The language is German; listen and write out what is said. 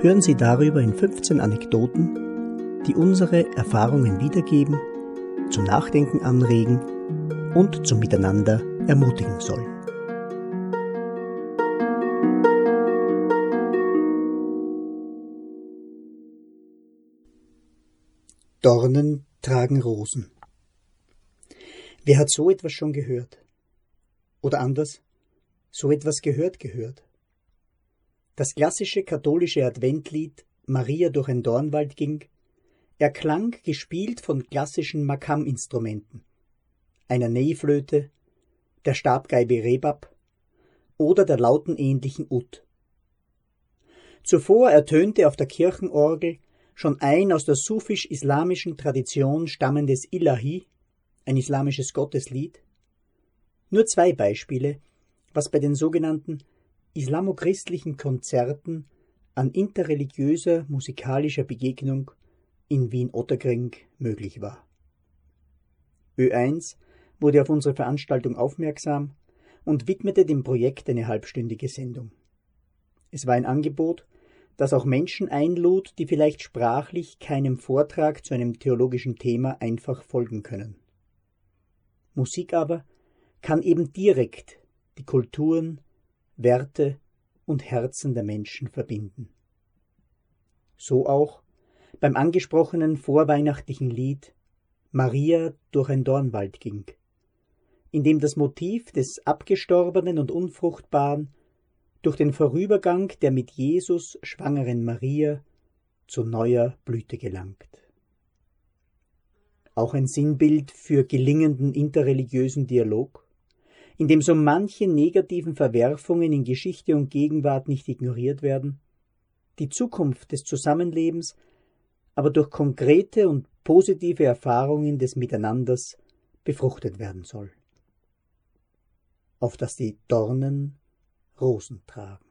hören Sie darüber in 15 Anekdoten, die unsere Erfahrungen wiedergeben, zum Nachdenken anregen und zum Miteinander ermutigen sollen. Dornen tragen Rosen. Wer hat so etwas schon gehört? Oder anders, so etwas gehört gehört? Das klassische katholische Adventlied Maria durch ein Dornwald ging erklang gespielt von klassischen Makam-Instrumenten, einer Neiflöte, der Stabgeibe Rebab oder der lautenähnlichen Ut. Zuvor ertönte auf der Kirchenorgel schon ein aus der sufisch-islamischen Tradition stammendes Ilahi, ein islamisches Gotteslied. Nur zwei Beispiele, was bei den sogenannten islamochristlichen Konzerten an interreligiöser musikalischer Begegnung in Wien-Otterkring möglich war. Ö1 wurde auf unsere Veranstaltung aufmerksam und widmete dem Projekt eine halbstündige Sendung. Es war ein Angebot, das auch Menschen einlud, die vielleicht sprachlich keinem Vortrag zu einem theologischen Thema einfach folgen können. Musik aber kann eben direkt die Kulturen, Werte und Herzen der Menschen verbinden. So auch beim angesprochenen vorweihnachtlichen Lied Maria durch ein Dornwald ging, in dem das Motiv des Abgestorbenen und Unfruchtbaren durch den Vorübergang der mit Jesus schwangeren Maria zu neuer Blüte gelangt. Auch ein Sinnbild für gelingenden interreligiösen Dialog, in dem so manche negativen Verwerfungen in Geschichte und Gegenwart nicht ignoriert werden, die Zukunft des Zusammenlebens aber durch konkrete und positive Erfahrungen des Miteinanders befruchtet werden soll. Auf dass die Dornen Rosen tragen.